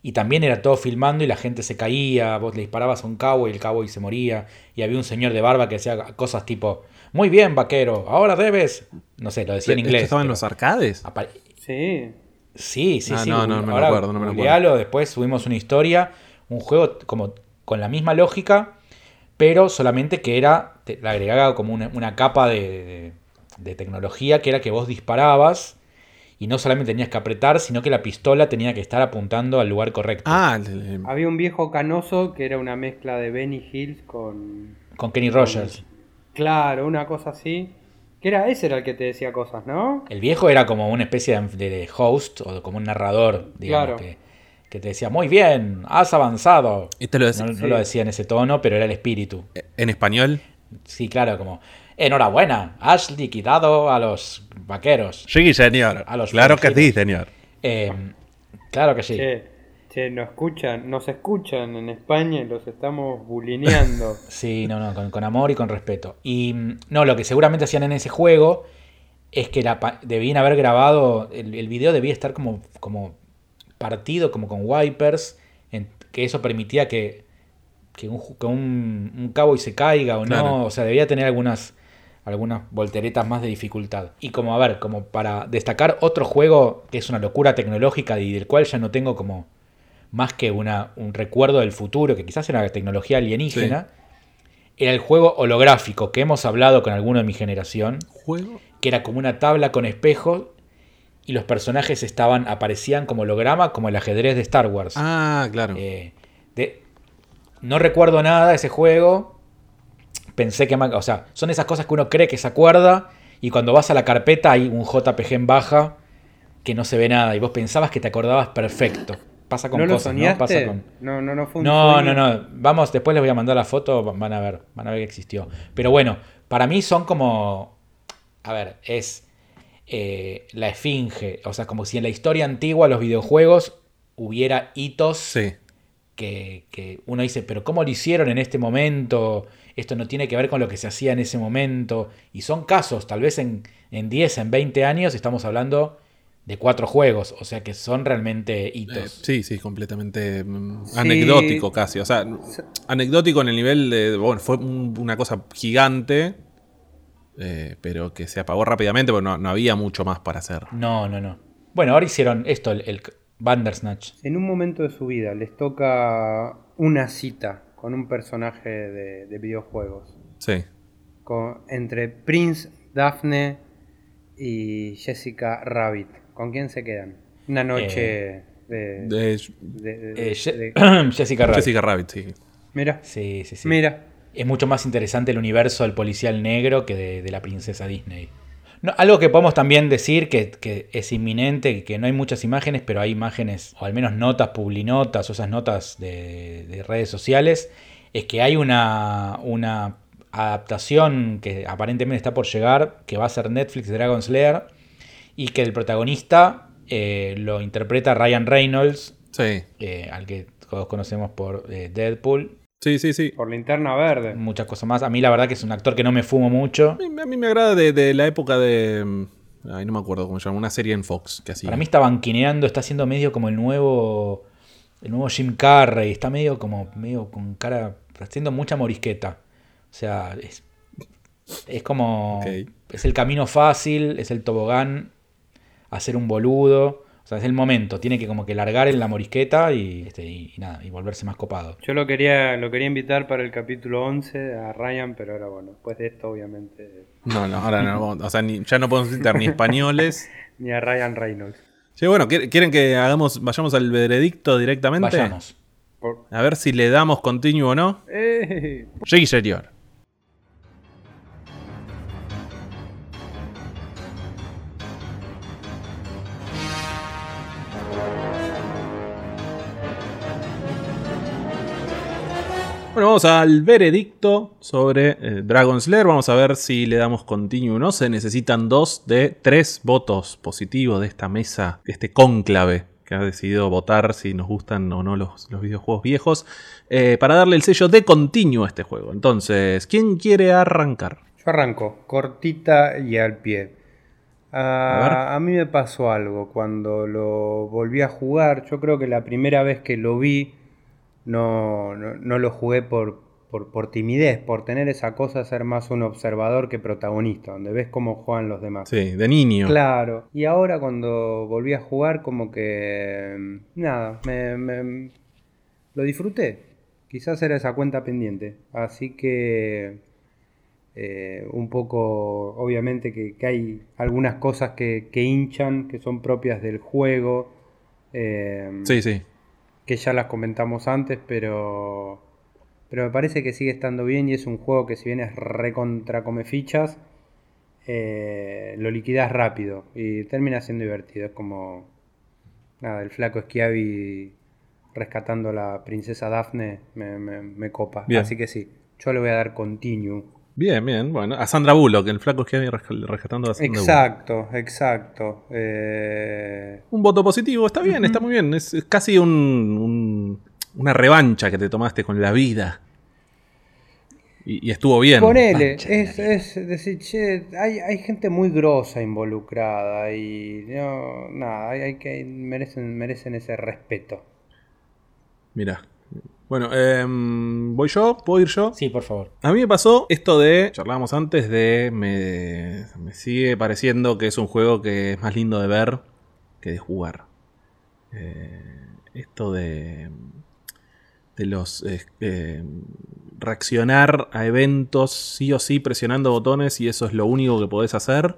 y también era todo filmando y la gente se caía, vos le disparabas a un cabo y el cabo y se moría y había un señor de barba que hacía cosas tipo muy bien, vaquero, ahora debes. No sé, lo decía en inglés. ¿Estaba en los arcades? Sí. Sí, sí, ah, sí. No, no, me lo acuerdo, no me lo acuerdo. después subimos una historia, un juego como con la misma lógica, pero solamente que era, le agregaba como una, capa de, de, tecnología que era que vos disparabas y no solamente tenías que apretar, sino que la pistola tenía que estar apuntando al lugar correcto. Ah, había un viejo canoso que era una mezcla de Benny Hills con. Con Kenny Rogers. Claro, una cosa así. Que era ese era el que te decía cosas, ¿no? El viejo era como una especie de, host o como un narrador, digamos, que, que, te decía, muy bien, has avanzado. Este lo decía, no, lo decía en ese tono, pero era el espíritu. ¿En español? Sí, claro, como, enhorabuena, has liquidado a los vaqueros. Sí, señor. claro que sí, señor. Eh, claro que sí. Che, nos escuchan, nos escuchan en España y los estamos bulineando. sí, no, no, con, amor y con respeto. Y no, lo que seguramente hacían en ese juego es que debían haber grabado, el, video debía estar como, como partido, como con wipers, que eso permitía que, que, un, que un, cowboy se caiga o no, o sea, debía tener algunas algunas volteretas más de dificultad. Y como, a ver, como para destacar otro juego que es una locura tecnológica y del cual ya no tengo como más que una, un recuerdo del futuro, que quizás era la tecnología alienígena, era el juego holográfico que hemos hablado con alguno de mi generación. ¿Juego? Que era como una tabla con espejos y los personajes estaban, aparecían como holograma, como el ajedrez de Star Wars. Ah, claro. Eh, no recuerdo nada de ese juego, pensé que... O sea, son esas cosas que uno cree que se acuerda y cuando vas a la carpeta hay un JPG en baja que no se ve nada y vos pensabas que te acordabas perfecto. Pasa con ¿No cosas, ¿no? Pasa con... No, no, no fue No, no, no. Vamos, después les voy a mandar la foto, van a ver, van a ver que existió. Pero bueno, para mí son como... A ver, es eh, la esfinge. O sea, como si en la historia antigua los videojuegos hubiera hitos sí. que, que uno dice, pero ¿cómo lo hicieron en este momento? esto no tiene que ver con lo que se hacía en ese momento. Y son casos, tal vez en, en 10, en 20 años estamos hablando de cuatro juegos, o sea que son realmente hitos. Eh, sí, sí, completamente mm, anecdótico casi. O sea, anecdótico en el nivel de, bueno, fue una cosa gigante, eh, pero que se apagó rápidamente porque no, había mucho más para hacer. No, no, no. Bueno, ahora hicieron esto, el, el Bandersnatch. En un momento de su vida les toca una cita con un personaje de, videojuegos. Sí. entre Prince, Daphne y Jessica Rabbit. ¿Con quién se quedan? Una noche de, Jessica Rabbit. Jessica Rabbit, sí. Mira. Sí, sí, sí. Mira. Es mucho más interesante el universo del policial negro que de, la princesa Disney. algo que podemos también decir que, es inminente, que no hay muchas imágenes, pero hay imágenes, o al menos notas, publinotas, o esas notas de, redes sociales, es que hay una, una, adaptación que aparentemente está por llegar, que va a ser Netflix Dragon Slayer, y que el protagonista eh, lo interpreta Ryan Reynolds, sí. Eh, al que todos conocemos por eh, Deadpool. Sí, sí, sí. Por linterna verde. Muchas cosas más. A mí la verdad que es un actor que no me fumo mucho. A mí, me agrada de, la época de... Mm, ay, no me acuerdo cómo se llama. Una serie en Fox que Para mí está banquineando, está haciendo medio como el nuevo... El nuevo Jim Carrey. Está medio como... Medio con cara... Haciendo mucha morisqueta. O sea, es... Es como... Es el camino fácil, es el tobogán, hacer un boludo o sea, es el momento, tiene que como que largar en la morisqueta y, este, y, nada, y volverse más copado. Yo lo quería, lo quería invitar para el capítulo 11 a Ryan, pero ahora bueno, después de esto obviamente... No, no, ahora no, o sea, ya no podemos citar ni españoles. ni a Ryan Reynolds. Sí, bueno, ¿quieren que hagamos, vayamos al veredicto directamente? Vayamos. A ver si le damos continuo o no. Eh. Sí, señor. Bueno, vamos al veredicto sobre eh, Dragon Slayer. Vamos a ver si le damos continuo o no. Se necesitan dos de tres votos positivos de esta mesa, de este cónclave que ha decidido votar si nos gustan o no los, videojuegos viejos, eh, para darle el sello de continuo a este juego. Entonces, ¿quién quiere arrancar? Yo arranco, cortita y al pie. a, mí me pasó algo cuando lo volví a jugar. Yo creo que la primera vez que lo vi no, no, lo jugué por, por, timidez, por tener esa cosa de ser más un observador que protagonista, donde ves cómo juegan los demás. Sí, de niño. Claro. Y ahora cuando volví a jugar, como que... Mm, nada, me, lo disfruté. Quizás era esa cuenta pendiente. Así que... Eh, un poco, obviamente que, hay algunas cosas que, hinchan, que son propias del juego. Eh, sí, sí. Que ya las comentamos antes, pero, pero me parece que sigue estando bien y es un juego que si bien es recontra come fichas, eh, lo liquidas rápido y termina siendo divertido. Es como, nada, el flaco Schiavi rescatando a la princesa Daphne me, copa. Así que sí, yo le voy a dar continue. Bien, bien. Bueno, a Sandra Bullock, el flaco que rescatando a Sandra Exacto, exacto. Eh, un voto positivo, está bien, está muy bien. Es, casi un, una revancha que te tomaste con la vida. Y, estuvo bien. Ponele, es, es, decir, che, hay, hay, gente muy grosa involucrada y no, nada, hay, que merecen, merecen ese respeto. Mira, bueno, em, ¿voy yo? ¿Puedo ir yo? Sí, por favor. A mí me pasó esto de, charlábamos antes de, me, sigue pareciendo que es un juego que es más lindo de ver que de jugar. Eh, esto de, de los... Eh, reaccionar a eventos sí o sí presionando botones y eso es lo único que podés hacer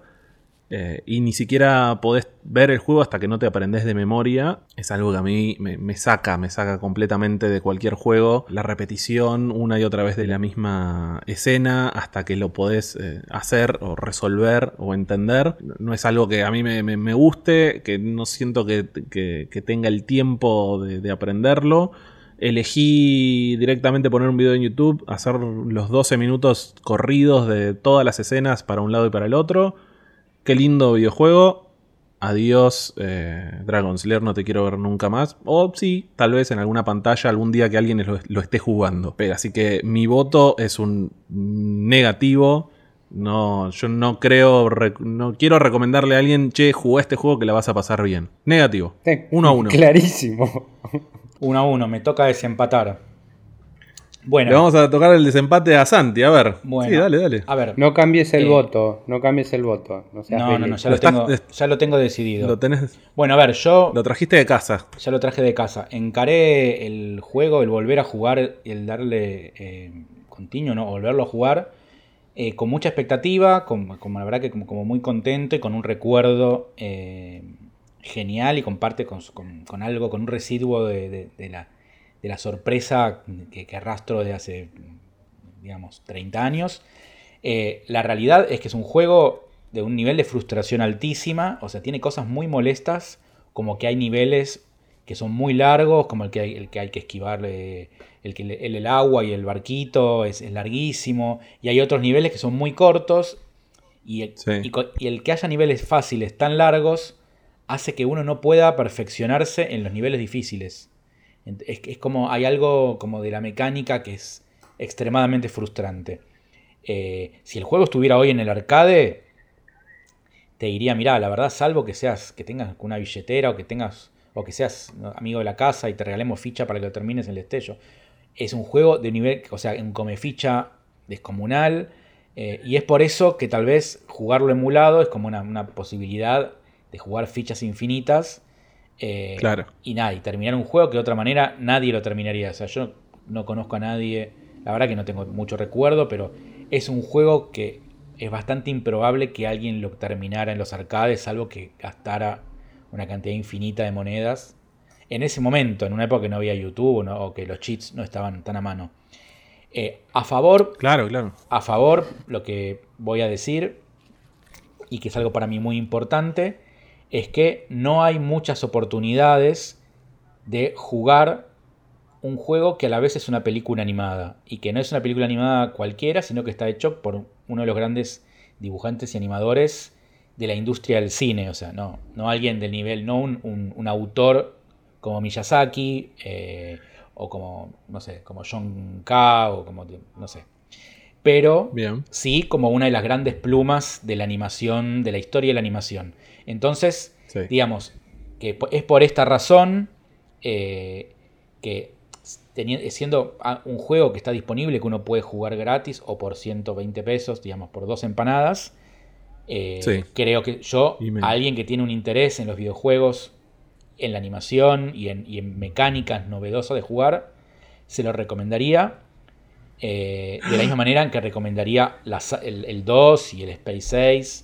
eh, y ni siquiera podés ver el juego hasta que no te aprendes de memoria. Es algo que a mí me, saca, me saca completamente de cualquier juego. La repetición una y otra vez de la misma escena hasta que lo podés eh, hacer o resolver o entender. No es algo que a mí me, guste, que no siento que, tenga el tiempo de, de aprenderlo. Elegí directamente poner un video en YouTube, hacer los 12 minutos corridos de todas las escenas para un lado y para el otro Qué lindo videojuego. Adiós, eh, Dragon Slayer, no te quiero ver nunca más. O sí, tal vez en alguna pantalla algún día que alguien lo, esté jugando. Pero, así que mi voto es un negativo. No, yo no creo, no quiero recomendarle a alguien, che, jugué este juego que la vas a pasar bien. Negativo. Uno a uno. Clarísimo. Uno a uno, me toca desempatar. Bueno. Le vamos a tocar el desempate a Santi, a ver. sí, dale, dale. A ver. No cambies el eh, voto, no cambies el voto. No, no, no, ya, lo tengo, ya lo tengo decidido. Lo tenés. Bueno, a ver, yo. Lo trajiste de casa. Ya lo traje de casa. Encaré el juego, el volver a jugar, y el darle eh, continuo, ¿no? Volverlo a jugar. Eh, con mucha expectativa, como, la verdad que como, muy contento y con un recuerdo eh, genial y comparte con, con, algo, con un residuo de la de la sorpresa que, arrastro de hace, digamos, 30 años. Eh, la realidad es que es un juego de un nivel de frustración altísima, o sea, tiene cosas muy molestas, como que hay niveles que son muy largos, como el que hay, el que, hay que esquivarle el, que, el, agua y el barquito es, larguísimo, y hay otros niveles que son muy cortos, y y el que haya niveles fáciles tan largos hace que uno no pueda perfeccionarse en los niveles difíciles. Es, como, hay algo como de la mecánica que es extremadamente frustrante. Eh, si el juego estuviera hoy en el arcade, te diría, mira, la verdad, salvo que seas, que tengas una billetera o que tengas, o que seas amigo de la casa y te regalemos ficha para que lo termines en el destello. Es un juego de nivel, o sea, un come ficha descomunal. Eh, y es por eso que tal vez jugarlo emulado es como una, una posibilidad de jugar fichas infinitas eh, claro. Y nada, y terminar un juego que de otra manera nadie lo terminaría. O sea, yo no conozco a nadie, la verdad que no tengo mucho recuerdo, pero es un juego que es bastante improbable que alguien lo terminara en los arcades, salvo que gastara una cantidad infinita de monedas. En ese momento, en una época que no había YouTube o que los cheats no estaban tan a mano. Eh, a favor, claro, claro. A favor, lo que voy a decir, y que es algo para mí muy importante, es que no hay muchas oportunidades de jugar un juego que a la vez es una película animada. Y que no es una película animada cualquiera, sino que está hecho por uno de los grandes dibujantes y animadores de la industria del cine. O sea, no, no alguien del nivel, no un, autor como Miyazaki, eh, o como, no sé, como John K, o como, no sé. Pero sí como una de las grandes plumas de la animación, de la historia de la animación. Entonces, digamos, que es por esta razón eh, que siendo un juego que está disponible, que uno puede jugar gratis o por 120 pesos, digamos, por dos empanadas, eh, creo que yo, alguien que tiene un interés en los videojuegos, en la animación y en, y en mecánicas novedosas de jugar, se lo recomendaría. Eh, de la misma manera en que recomendaría el, 2 y el Space 6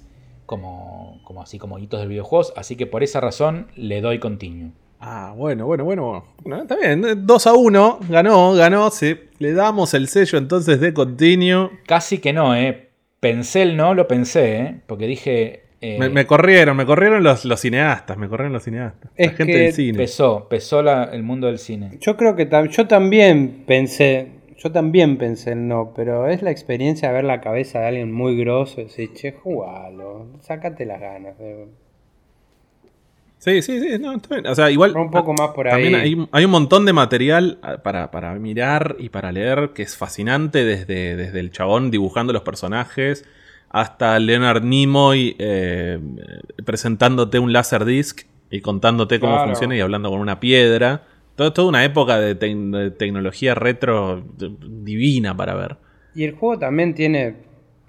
como, como así como hitos del videojuegos. Así que por esa razón le doy continuo. Ah, bueno, bueno, bueno. está bien. 2 a 1. Ganó, ganó. Sí. Le damos el sello entonces de continuo. Casi que no, ¿eh? Pensé el no, lo pensé, ¿eh? Porque dije. Eh, me, corrieron, me corrieron los, los, cineastas, me corrieron los cineastas. Es la gente del cine. Pesó, pesó el mundo del cine. Yo creo que yo también pensé, yo también pensé el no, pero es la experiencia de ver la cabeza de alguien muy grosso y decir, che, jugalo, sácate las ganas. Sí, sí, sí, no, está bien. O sea, igual. Un poco más por ahí. También hay, hay, un montón de material ah, para, para, mirar y para leer que es fascinante, desde, desde el chabón dibujando los personajes hasta Leonard Nimoy eh, presentándote un disc y contándote cómo funciona y hablando con una piedra. Todo, toda una época de, tecnología retro divina para ver. Y el juego también tiene,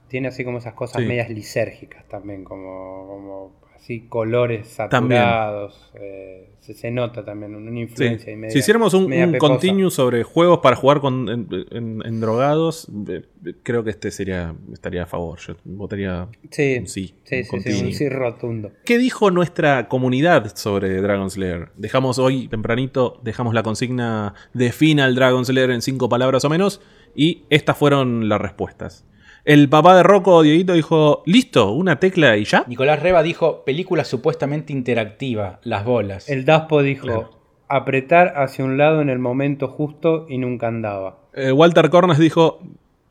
tiene así como esas cosas medias lisérgicas también, como, como así colores saturados. Eh, se, nota también una influencia. si hiciéramos un, un continuo sobre juegos para jugar con, en, drogados, eh, creo que este sería estaría a favor. Yo votaría sí, un sí. Sí, un sí rotundo. ¿Qué dijo nuestra comunidad sobre Dragon Slayer? Dejamos hoy tempranito, dejamos la consigna defina al Dragon Slayer en cinco palabras o menos, y estas fueron las respuestas. El papá de Rocco, Dieguito, dijo, listo, una tecla y ya. Nicolás Reba dijo, película supuestamente interactiva, las bolas. El Daspo dijo, apretar hacia un lado en el momento justo y nunca andaba. Eh, Walter Cornes dijo,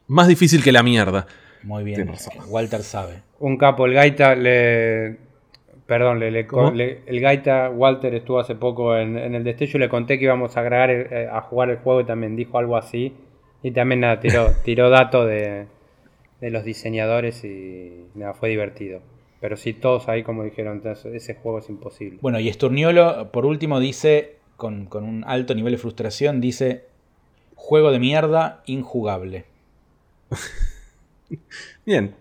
más difícil que la mierda. Muy bien, Walter sabe. Un capo, el Gaita le... Perdón, le, el Gaita Walter estuvo hace poco en, el destello, le conté que íbamos a agregar eh, a jugar el juego y también dijo algo así. Y también nada, tiró, tiró dato de, de los diseñadores y nada, fue divertido. Pero sí, todos ahí, como dijeron, entonces, ese juego es imposible. Bueno, y Esturniolo, por último, dice, con, un alto nivel de frustración, dice, juego de mierda, injugable. bien.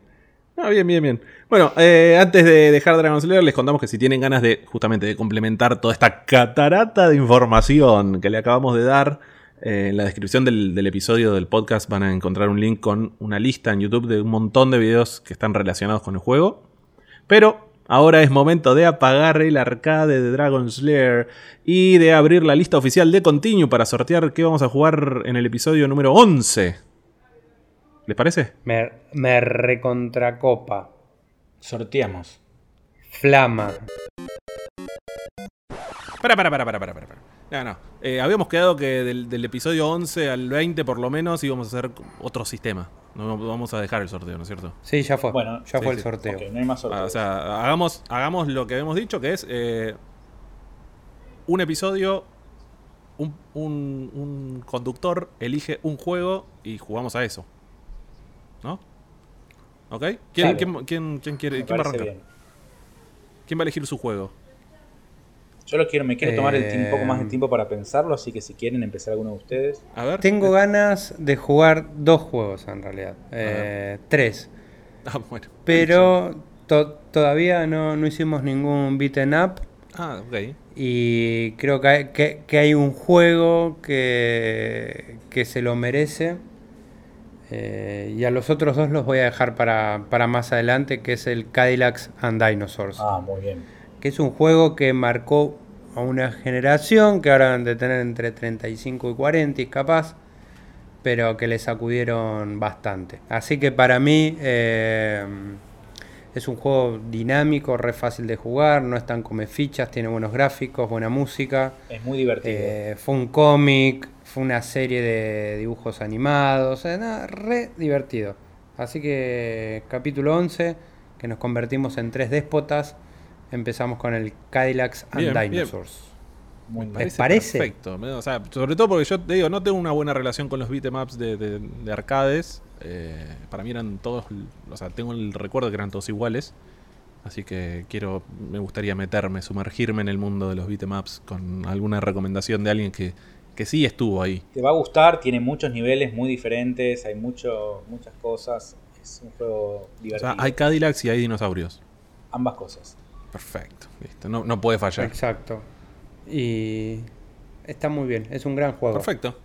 Ah, bien, bien, bien. Bueno, eh, antes de dejar Dragon Slayer, les contamos que si tienen ganas de, justamente, de complementar toda esta catarata de información que le acabamos de dar, en la descripción del, episodio del podcast van a encontrar un link con una lista en YouTube de un montón de videos que están relacionados con el juego. Pero ahora es momento de apagar el arcade de Dragon Slayer y de abrir la lista oficial de Continue para sortear qué vamos a jugar en el episodio número 11. ¿Les parece? Me, me recontracopa. Sorteamos. Flama. Para, para, para, para, para, para. No, no. Eh, habíamos quedado que del, episodio 11 al 20 por lo menos íbamos a hacer otro sistema. No vamos a dejar el sorteo, ¿no es cierto? Sí, ya fue. Bueno, ya fue el sorteo. no hay más sorteo. Ah, o sea, hagamos, hagamos lo que habíamos dicho, que es eh, un episodio, un, un, conductor elige un juego y jugamos a eso. ¿No? ¿Ok? ¿Quién, quién, quién, quiere, quién va a arrancar? ¿Quién va a elegir su juego? Yo lo quiero, me quiero tomar el un poco más de tiempo para pensarlo, así que si quieren empezar alguno de ustedes. A ver. Tengo ganas de jugar dos juegos en realidad. Eh, tres. Ah, bueno. Pero todavía no, hicimos ningún beaten up. Ah, ok. Y creo que hay, que, hay un juego que, que se lo merece. Eh, y a los otros dos los voy a dejar para, para más adelante, que es el Cadillacs and Dinosaurs. Ah, muy bien que es un juego que marcó a una generación que ahora van de tener entre 35 y 40 capaz, pero que le sacudieron bastante. Así que para mí eh, es un juego dinámico, re fácil de jugar, no es tan come fichas, tiene buenos gráficos, buena música. Es muy divertido. Eh, fue un cómic, fue una serie de dibujos animados, re divertido. Así que capítulo 11, que nos convertimos en tres déspotas empezamos con el Cadillacs and Dinosaurs. Me parece, Perfecto. O sea, sobre todo porque yo te digo, no tengo una buena relación con los beatemaps de, de, arcades. Eh, para mí eran todos. O sea, tengo el recuerdo que eran todos iguales. Así que quiero, me gustaría meterme, sumergirme en el mundo de los beatemaps con alguna recomendación de alguien que, que sí estuvo ahí. Te va a gustar, tiene muchos niveles muy diferentes, hay mucho, muchas cosas. Es un juego divertido. O sea, hay Cadillacs y hay dinosaurios. Ambas cosas. Perfecto, listo. No, no puede fallar. Exacto. Y está muy bien, es un gran juego. Perfecto.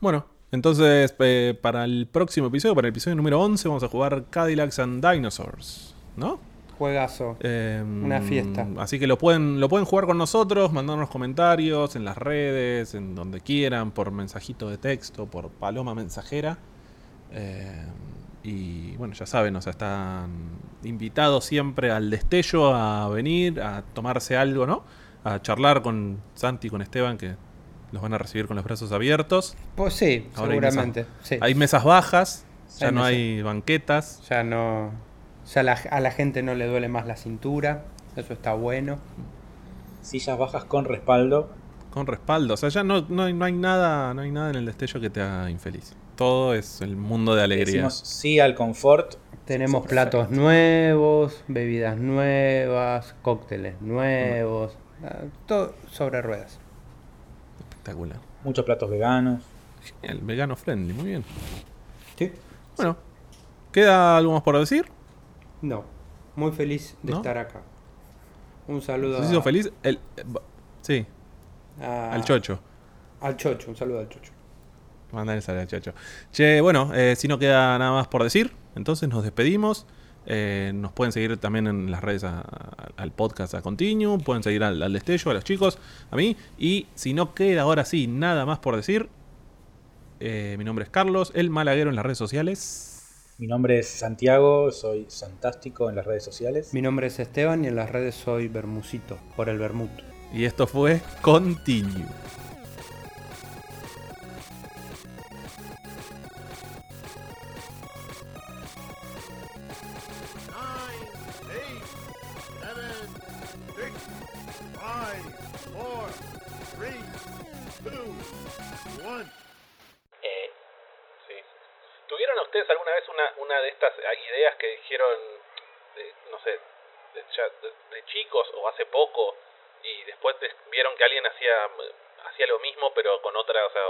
Bueno, Entonces, eh, para el próximo episodio, para el episodio número 11, vamos a jugar Cadillacs and Dinosaurs, ¿no? Juegazo. Em, Una fiesta. Así que lo pueden, lo pueden jugar con nosotros, mandarnos comentarios en las redes, en donde quieran, por mensajito de texto, por paloma mensajera. Em, y bueno, ya saben, o sea, están invitados siempre al destello a venir, a tomarse algo, ¿no? A charlar con Santi, con Esteban, que los van a recibir con los brazos abiertos. Pues sí, Ahora hay seguramente. mesas- sí. Hay mesas bajas, ya Hay no mesas. hay banquetas. Ya no. Ya la- a la gente no le duele más la cintura. Eso está bueno. Sillas bajas con respaldo. Con respaldo. O sea, ya no, no, hay, no hay nada, no hay nada en el destello que te haga infeliz. Todo es el mundo de alegría. Decimos sí al confort. Tenemos Sí, platos nuevos, bebidas nuevas, cócteles nuevos. ah, Todo sobre ruedas. Espectacular. Muchos platos veganos. El vegano friendly, muy bien. Sí. Bueno, ¿queda algo más por decir? No. Muy feliz de ¿No? estar acá. Un saludo ¿Se hizo a- feliz? El, eh, sí, a- al chocho. Al chocho, un saludo al chocho. Mandale saludo al chocho. Che, bueno, eh, si no queda nada más por decir, entonces nos despedimos. Eh, nos pueden seguir también en las redes a- a- al podcast a Continuum. Pueden seguir al, al Destello, a los chicos, a mí. Y si no queda ahora sí nada más por decir, eh, mi nombre es Carlos, el Malaguero en las redes sociales. Mi nombre es Santiago, soy fantástico en las redes sociales. Mi nombre es Esteban y en las redes soy Bermucito, por el Bermut. Y esto fue Continuum. Ustedes alguna vez una, una de estas ideas que dijeron, de, no sé, de, de- de chicos o hace poco y después des- vieron que alguien hacía hacía lo mismo pero con otra, o sea,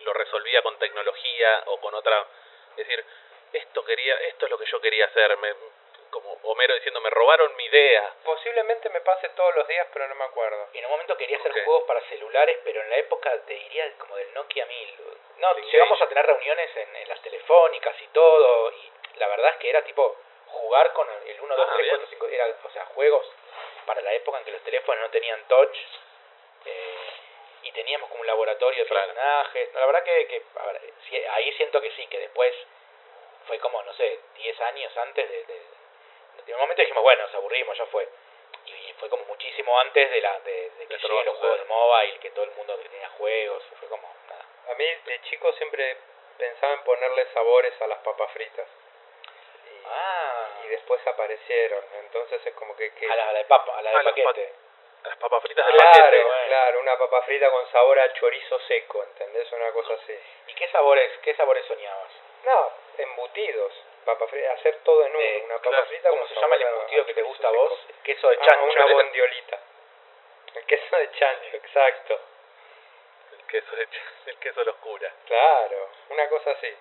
lo resolvía con tecnología o con otra, es decir, esto quería, esto es lo que yo quería hacer, me, como Homero diciendo, me robaron mi idea. Posiblemente me pase todos los días, pero no me acuerdo. En un momento quería hacer Ok. juegos para celulares, pero en la época te diría como del Nokia 1000. No, Sí, llegamos sí. a tener reuniones en, en las telefónicas y todo, y la verdad es que era tipo jugar con el 1, 2, Ah, 3, bien. 4, 5, era, o sea, juegos para la época en que los teléfonos no tenían touch, eh, y teníamos como un laboratorio de Claro. personajes. No, la verdad que, que a ver, sí, ahí siento que sí, que después fue como, no sé, 10 años antes de... de, de un momento dijimos, bueno, nos aburrimos, ya fue. Y fue como muchísimo antes de la de, de que lleguen los juegos de mobile, que todo el mundo que tenía juegos, fue como nada. A mí de chico siempre pensaba en ponerle sabores a las papas fritas. Y, Ah, y después aparecieron. Entonces es como que... que- a la, a la de papa, a la de paquete. Las papas fritas del Claro, paquete. bueno. claro, una papa frita con sabor a chorizo seco, ¿entendés? Una cosa así. ¿Y qué sabores, qué sabores soñabas? No, embutidos. Papa frita, hacer todo en uno. Eh, una papa claro, frita ¿Cómo se llama el embutido que te gusta a vos? Queso de Ah, chancho. una ¿no? bondiolita. El queso de chancho, exacto. El queso, de- el queso los cura. Claro, una cosa así.